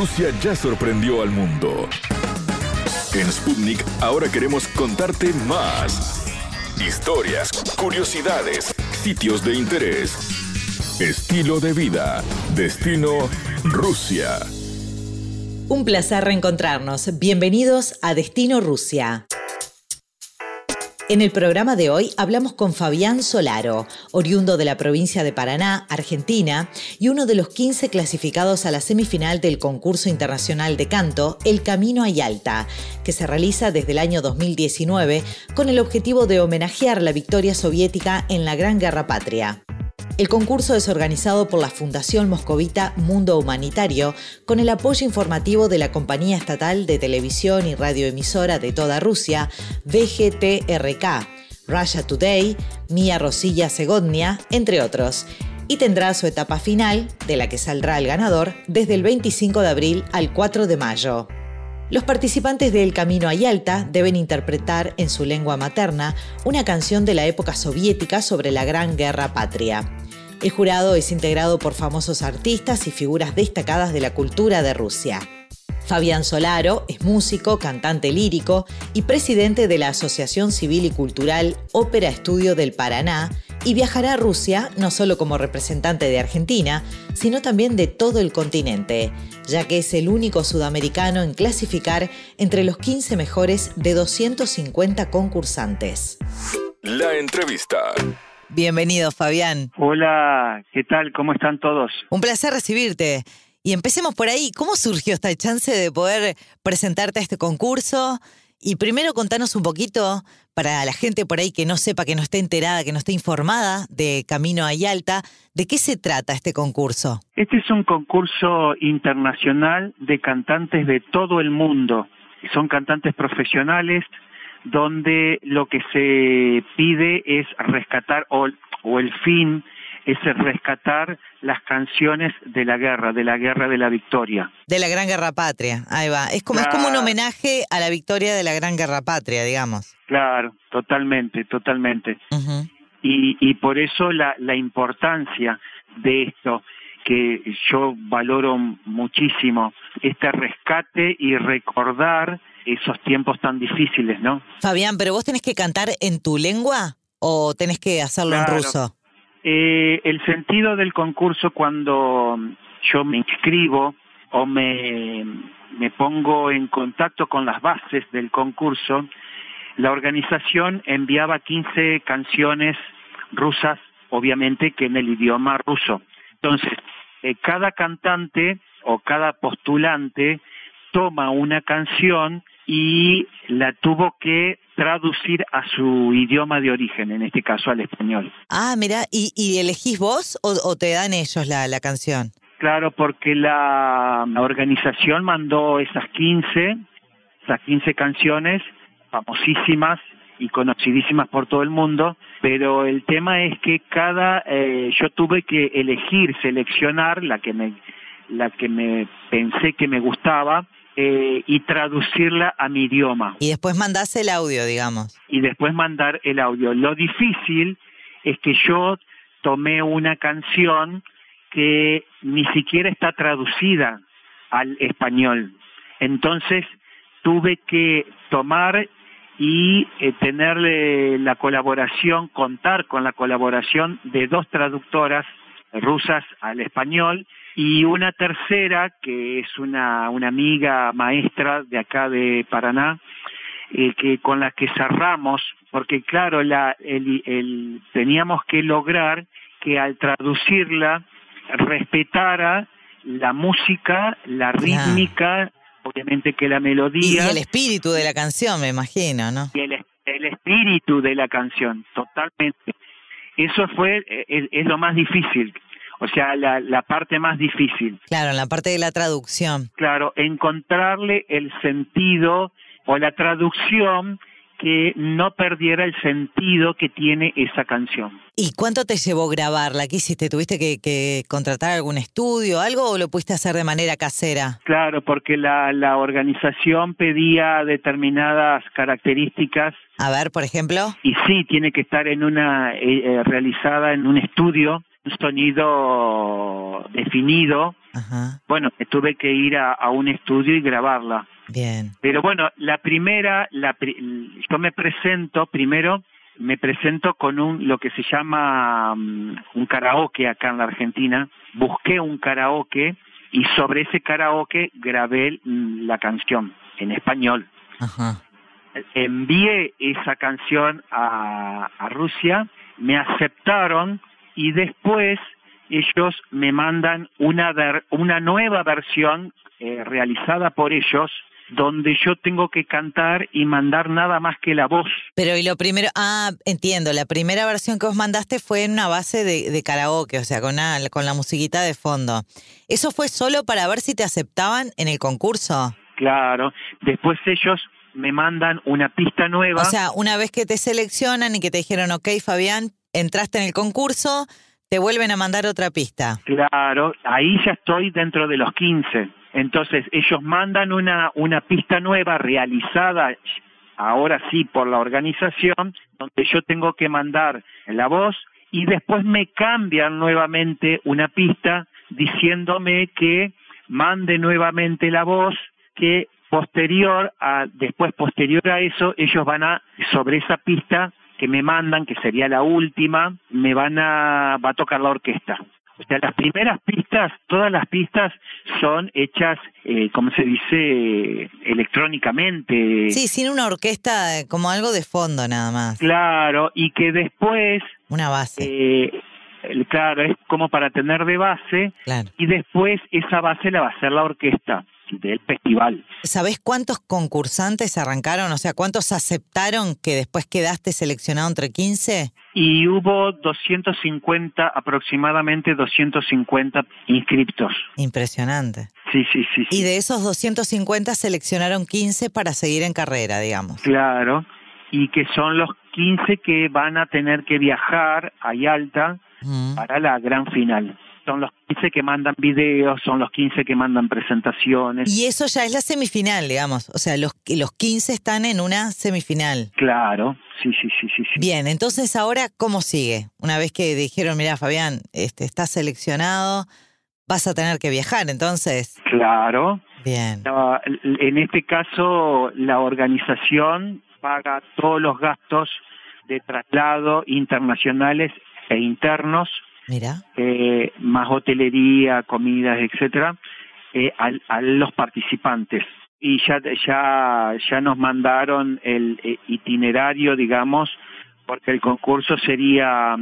Rusia ya sorprendió al mundo. En Sputnik ahora queremos contarte más. Historias, curiosidades, sitios de interés, estilo de vida, destino Rusia. Un placer reencontrarnos. Bienvenidos a Destino Rusia. En el programa de hoy hablamos con Fabián Solaro, oriundo de la provincia de Paraná, Argentina, y uno de los 15 clasificados a la semifinal del concurso internacional de canto El Camino a Yalta, que se realiza desde el año 2019 con el objetivo de homenajear la victoria soviética en la Gran Guerra Patria. El concurso es organizado por la Fundación Moscovita Mundo Humanitario con el apoyo informativo de la compañía estatal de televisión y radioemisora de toda Rusia, VGTRK, Russia Today, Mia Rosilla Segodnia, entre otros, y tendrá su etapa final, de la que saldrá el ganador, desde el 25 de abril al 4 de mayo. Los participantes del Camino a Yalta deben interpretar en su lengua materna una canción de la época soviética sobre la Gran Guerra Patria. El jurado es integrado por famosos artistas y figuras destacadas de la cultura de Rusia. Fabián Solaro es músico, cantante lírico y presidente de la Asociación Civil y Cultural Ópera Estudio del Paraná y viajará a Rusia no solo como representante de Argentina, sino también de todo el continente, ya que es el único sudamericano en clasificar entre los 15 mejores de 250 concursantes. La entrevista. Bienvenido, Fabián. Hola, ¿qué tal? ¿Cómo están todos? Un placer recibirte. Y empecemos por ahí. ¿Cómo surgió esta chance de poder presentarte a este concurso? Y primero contanos un poquito para la gente por ahí que no sepa, que no esté enterada, que no esté informada de Camino a Yalta, ¿de qué se trata este concurso? Este es un concurso internacional de cantantes de todo el mundo. Son cantantes profesionales donde lo que se pide es rescatar o, el fin es rescatar las canciones de la guerra, de la guerra de la victoria. De la Gran Guerra Patria, ahí va. Es como, es como un homenaje a la victoria de la Gran Guerra Patria, digamos. Claro, totalmente, totalmente. y, y por eso la, la importancia de esto, que yo valoro muchísimo, este rescate y recordar esos tiempos tan difíciles, ¿no? Fabián, pero vos tenés que cantar en tu lengua o tenés que hacerlo en ruso? Eh, el sentido del concurso cuando yo me inscribo o me, me pongo en contacto con las bases del concurso, la organización enviaba 15 canciones rusas, obviamente que en el idioma ruso. Entonces, eh, cada cantante o cada postulante toma una canción y la tuvo que traducir a su idioma de origen, en este caso al español. Ah, mira, ¿y, y elegís vos o, te dan ellos la, la canción? Claro, porque la organización mandó esas 15, esas 15 canciones famosísimas y conocidísimas por todo el mundo, pero el tema es que cada, eh, yo tuve que elegir, seleccionar la que me, la que me pensé que me gustaba, eh, y traducirla a mi idioma. Y después mandás el audio, digamos. Y después mandar el audio. Lo difícil es que yo tomé una canción que ni siquiera está traducida al español. Entonces tuve que tomar y eh, tenerle la colaboración, contar con la colaboración de dos traductoras rusas al español y una tercera que es una, una amiga maestra de acá de Paraná, eh, que con la que cerramos, porque claro, la, el, teníamos que lograr que al traducirla respetara la música, la rítmica, obviamente que la melodía. Y el espíritu de la canción, me imagino, ¿no? Y el, el espíritu de la canción, totalmente. Eso fue, eh, es lo más difícil, o sea, la, la parte más difícil. Claro, la parte de la traducción. Claro, encontrarle el sentido o la traducción que no perdiera el sentido que tiene esa canción. ¿Y cuánto te llevó grabarla? ¿Qué hiciste? ¿Tuviste que, contratar algún estudio, algo o lo pudiste hacer de manera casera? Claro, porque la, la organización pedía determinadas características. A ver, por ejemplo. Y sí, tiene que estar en una eh, eh, realizada en un estudio un sonido definido. Bueno, tuve que ir a, un estudio y grabarla. Bien. Pero bueno, la primera, la, yo me presento primero, me presento con un lo que se llama mm, un karaoke acá en la Argentina. Busqué un karaoke y sobre ese karaoke grabé mm, la canción en español. Ajá. Envié esa canción a, a Rusia, me aceptaron y después ellos me mandan una, una nueva versión eh, realizada por ellos donde yo tengo que cantar y mandar nada más que la voz. Pero y lo primero, ah, entiendo, la primera versión que vos mandaste fue en una base de, karaoke, o sea, con, con la musiquita de fondo. ¿Eso fue solo para ver si te aceptaban en el concurso? Claro, después ellos me mandan una pista nueva. O sea, una vez que te seleccionan y que te dijeron, ok, Fabián, entraste en el concurso, te vuelven a mandar otra pista. Claro, ahí ya estoy dentro de los 15. Entonces ellos mandan una, una pista nueva realizada ahora sí por la organización, donde yo tengo que mandar la voz y después me cambian nuevamente una pista diciéndome que mande nuevamente la voz, que posterior a, después posterior a eso, ellos van a, sobre esa pista, que me mandan, que sería la última, me van a, va a tocar la orquesta. O sea, las primeras pistas, todas las pistas son hechas, eh, como se dice, electrónicamente. Sí, sin una orquesta eh, como algo de fondo nada más. Claro, y que después... Una base. Eh, claro, es como para tener de base. Y después esa base la va a hacer la orquesta del festival. ¿Sabés cuántos concursantes arrancaron? O sea, ¿cuántos aceptaron que después quedaste seleccionado entre 15? Y hubo 250, aproximadamente 250 inscriptos. Impresionante. Sí, sí, sí, Y de esos 250 seleccionaron 15 para seguir en carrera, digamos. Claro, y que son los 15 que van a tener que viajar a Yalta para la gran final son los 15 que mandan videos, son los 15 que mandan presentaciones. Y eso ya es la semifinal, digamos. O sea, los, los 15 están en una semifinal. Claro, sí, sí, sí, sí. Bien, entonces ahora, ¿cómo sigue? Una vez que dijeron, mira, Fabián, este, estás seleccionado, vas a tener que viajar, entonces. Claro. Bien. en este caso, la organización paga todos los gastos de traslado internacionales e internos Mira. Eh, más hotelería, comidas, etcétera, eh, a, los participantes. Y ya, ya, ya nos mandaron el eh, itinerario, digamos, porque el concurso sería,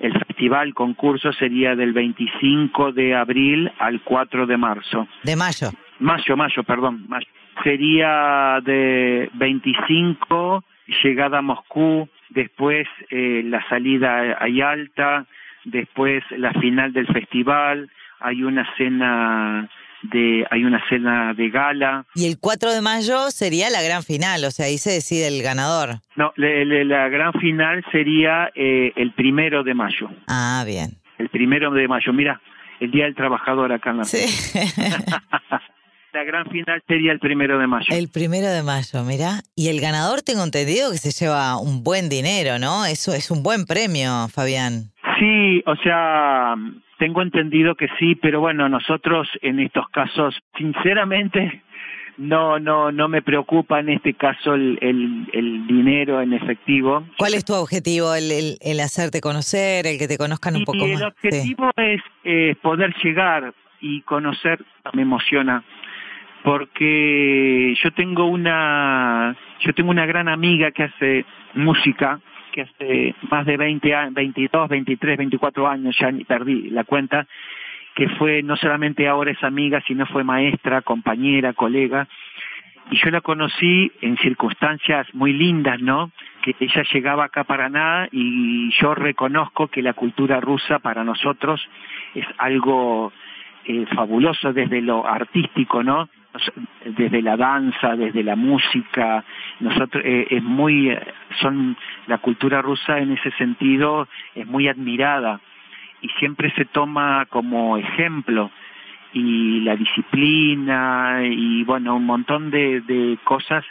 el festival concurso sería del 25 de abril al 4 de marzo. De mayo. Mayo, mayo, perdón. Mayo. Sería de 25, llegada a Moscú, después la salida a Yalta, después la final del festival, hay una cena de hay una cena de gala. Y el 4 de mayo sería la gran final, o sea, ahí se decide el ganador. No, la gran final sería eh, el primero de mayo. Ah, bien. El primero de mayo, mira, el Día del Trabajador acá en la... Sí. la gran final sería el primero de mayo. El primero de mayo, mira. Y el ganador tengo entendido que se lleva un buen dinero, ¿no? Eso es un buen premio, Fabián. Sí, o sea, tengo entendido que sí, pero bueno, nosotros en estos casos, sinceramente, no, no, no me preocupa en este caso el, el, dinero en efectivo. ¿Cuál es tu objetivo? ¿El, el, hacerte conocer, el que te conozcan un poco más? El objetivo es eh, poder llegar y conocer, me emociona, porque yo tengo una, yo tengo una gran amiga que hace música que hace más de 20 años, 22, 23, 24 años, ya perdí la cuenta, que fue no solamente ahora es amiga, sino fue maestra, compañera, colega, y yo la conocí en circunstancias muy lindas, ¿no? Que ella llegaba acá para nada y yo reconozco que la cultura rusa para nosotros es algo eh, fabuloso desde lo artístico, ¿no? Desde la danza, desde la música, nosotros eh, es muy son la cultura rusa en ese sentido es muy admirada y siempre se toma como ejemplo y la disciplina y bueno un montón de, de cosas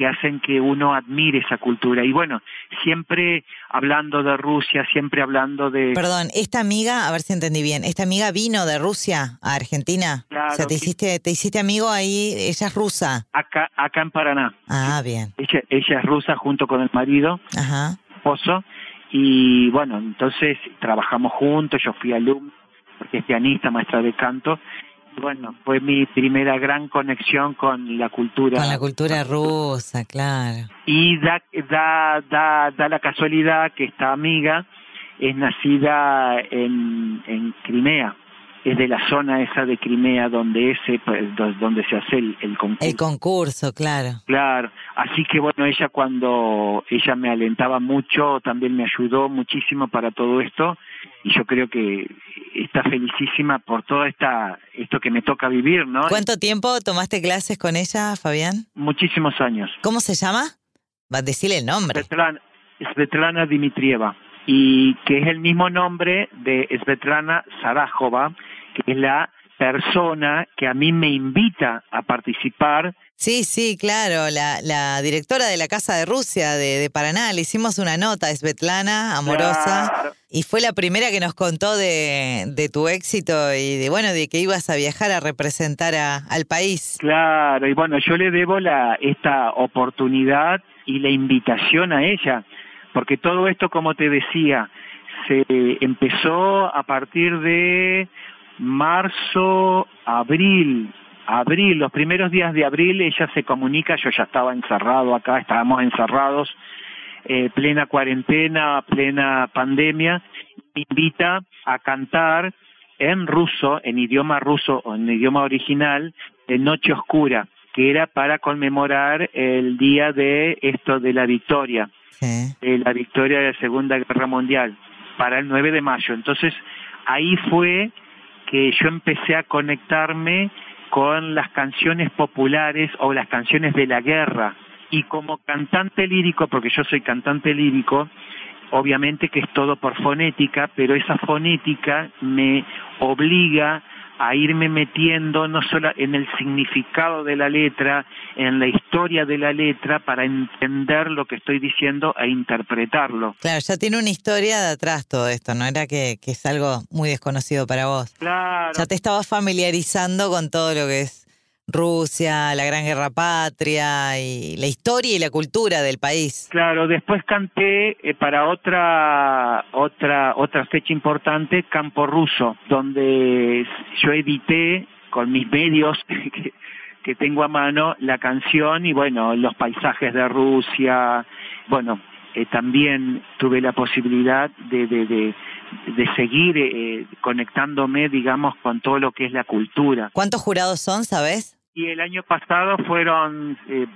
que hacen que uno admire esa cultura. Y bueno, siempre hablando de Rusia, siempre hablando de... Perdón, esta amiga, a ver si entendí bien, ¿esta amiga vino de Rusia a Argentina? Claro, o sea, te hiciste, te hiciste amigo ahí, ella es rusa. Acá, acá en Paraná. Ah, bien. Ella, ella es rusa junto con el marido, Ajá. esposo, y bueno, entonces trabajamos juntos, yo fui alumno, porque es pianista, maestra de canto, bueno, fue mi primera gran conexión con la cultura. Con la cultura rusa, claro. Y da, da, da, da la casualidad que esta amiga es nacida en, en Crimea, es de la zona esa de Crimea donde ese pues, do- donde se hace el, el concurso. El concurso, claro. Claro, así que bueno, ella cuando ella me alentaba mucho, también me ayudó muchísimo para todo esto y yo creo que está felicísima por todo esta esto que me toca vivir, ¿no? ¿Cuánto tiempo tomaste clases con ella, Fabián? Muchísimos años. ¿Cómo se llama? Va a decirle el nombre. Svetlana, Svetlana Dimitrieva y que es el mismo nombre de Svetlana Sarajova, que es la persona que a mí me invita a participar Sí, sí, claro, la, la directora de la Casa de Rusia de, de Paraná, le hicimos una nota, Svetlana, amorosa, Claro. y fue la primera que nos contó de, de tu éxito y de, bueno, de que ibas a viajar a representar a- al país. Claro, y bueno, yo le debo la, esta oportunidad y la invitación a ella, porque todo esto, como te decía, se empezó a partir de marzo, abril, abril, los primeros días de abril ella se comunica, yo ya estaba encerrado acá, estábamos encerrados, eh, plena cuarentena, plena pandemia, me invita a cantar en ruso, en idioma ruso o en idioma original, de Noche Oscura, que era para conmemorar el día de esto de la victoria, Sí. de la victoria de la Segunda Guerra Mundial, para el 9 de mayo. Entonces, ahí fue que yo empecé a conectarme con las canciones populares o las canciones de la guerra. Y como cantante lírico, porque yo soy cantante lírico, obviamente que es todo por fonética, pero esa fonética me obliga a irme metiendo no solo en el significado de la letra, en la historia de la letra, para entender lo que estoy diciendo e interpretarlo. Claro, ya tiene una historia de atrás todo esto, no era que, que es algo muy desconocido para vos. Claro. Ya te estabas familiarizando con todo lo que es Rusia, la Gran Guerra Patria y la historia y la cultura del país. Claro, después canté eh, para otra otra otra fecha importante Campo Ruso, donde yo edité con mis medios que, que tengo a mano la canción y bueno, los paisajes de Rusia, bueno, eh, también tuve la posibilidad de, de, de, de seguir eh, conectándome, digamos, con todo lo que es la cultura. ¿Cuántos jurados son, sabes? Y el año pasado fueron eh,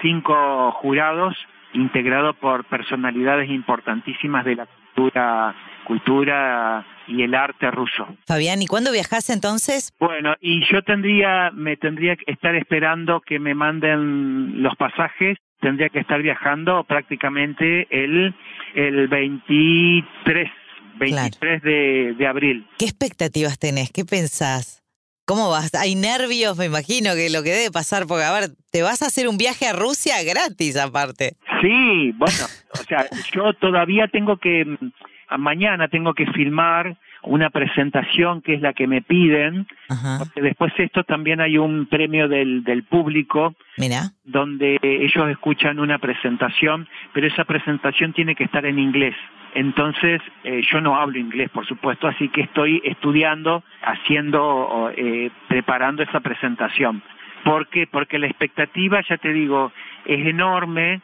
cinco jurados integrados por personalidades importantísimas de la cultura, cultura y el arte ruso. Fabián, ¿y cuándo viajás entonces? Bueno, y yo tendría, me tendría que estar esperando que me manden los pasajes. Tendría que estar viajando prácticamente el el 23, 23 de, de abril. ¿Qué expectativas tenés? ¿Qué pensás? ¿Cómo vas? Hay nervios, me imagino que lo que debe pasar, porque a ver, te vas a hacer un viaje a Rusia gratis aparte. Sí, bueno, o sea, yo todavía tengo que, mm, mañana tengo que filmar una presentación que es la que me piden, Ajá. porque después de esto también hay un premio del, del público Mira, donde ellos escuchan una presentación, pero esa presentación tiene que estar en inglés. Entonces, eh, yo no hablo inglés, por supuesto, así que estoy estudiando, haciendo, eh, preparando esa presentación. ¿Por qué? Porque la expectativa, ya te digo, es enorme,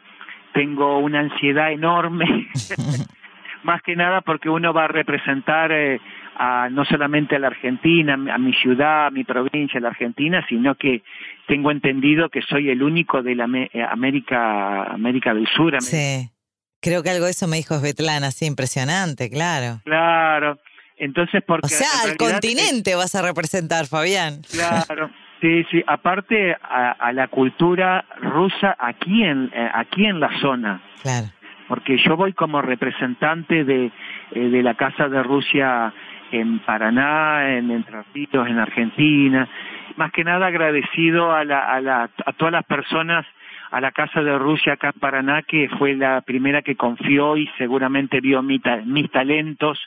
tengo una ansiedad enorme, más que nada porque uno va a representar eh, a, no solamente a la Argentina, a mi ciudad, a mi provincia, la Argentina, sino que tengo entendido que soy el único de la eh, América, América del Sur. América- sí. Creo que algo de eso me dijo Svetlana, así impresionante, claro. Claro. Entonces, porque O sea, al continente vas a representar, Fabián. claro. Sí, sí. Aparte a, a la cultura rusa aquí en eh, aquí en la zona, Claro. Porque yo voy como representante de eh, de la Casa de Rusia en Paraná, en Entre Ríos, en Argentina. Más que nada agradecido a la, a la a todas las personas a la Casa de Rusia acá en Paraná, que fue la primera que confió y seguramente vio mis talentos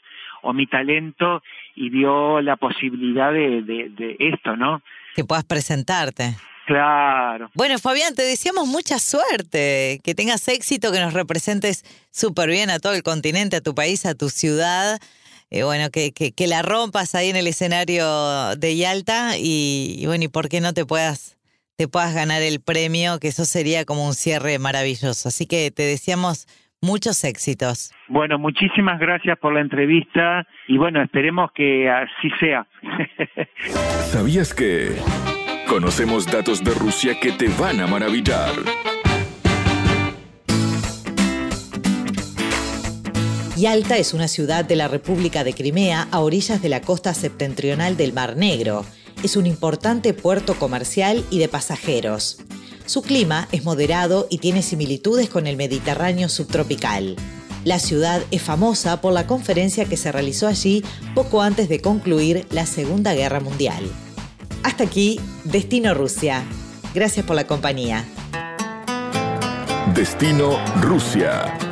o mi talento y vio la posibilidad de, de esto, ¿no? Que puedas presentarte. Claro. Bueno, Fabián, te deseamos mucha suerte, que tengas éxito, que nos representes súper bien a todo el continente, a tu país, a tu ciudad. Eh, bueno, que, que, la rompas ahí en el escenario de Yalta y, bueno, y por qué no te puedas, te puedas ganar el premio, que eso sería como un cierre maravilloso. Así que te deseamos muchos éxitos. Bueno, muchísimas gracias por la entrevista y bueno, esperemos que así sea. ¿Sabías que... Conocemos datos de Rusia que te van a maravillar. Yalta es una ciudad de la República de Crimea a orillas de la costa septentrional del Mar Negro. Es un importante puerto comercial y de pasajeros. Su clima es moderado y tiene similitudes con el Mediterráneo subtropical. La ciudad es famosa por la conferencia que se realizó allí poco antes de concluir la Segunda Guerra Mundial. Hasta aquí, Destino Rusia. Gracias por la compañía. Destino Rusia.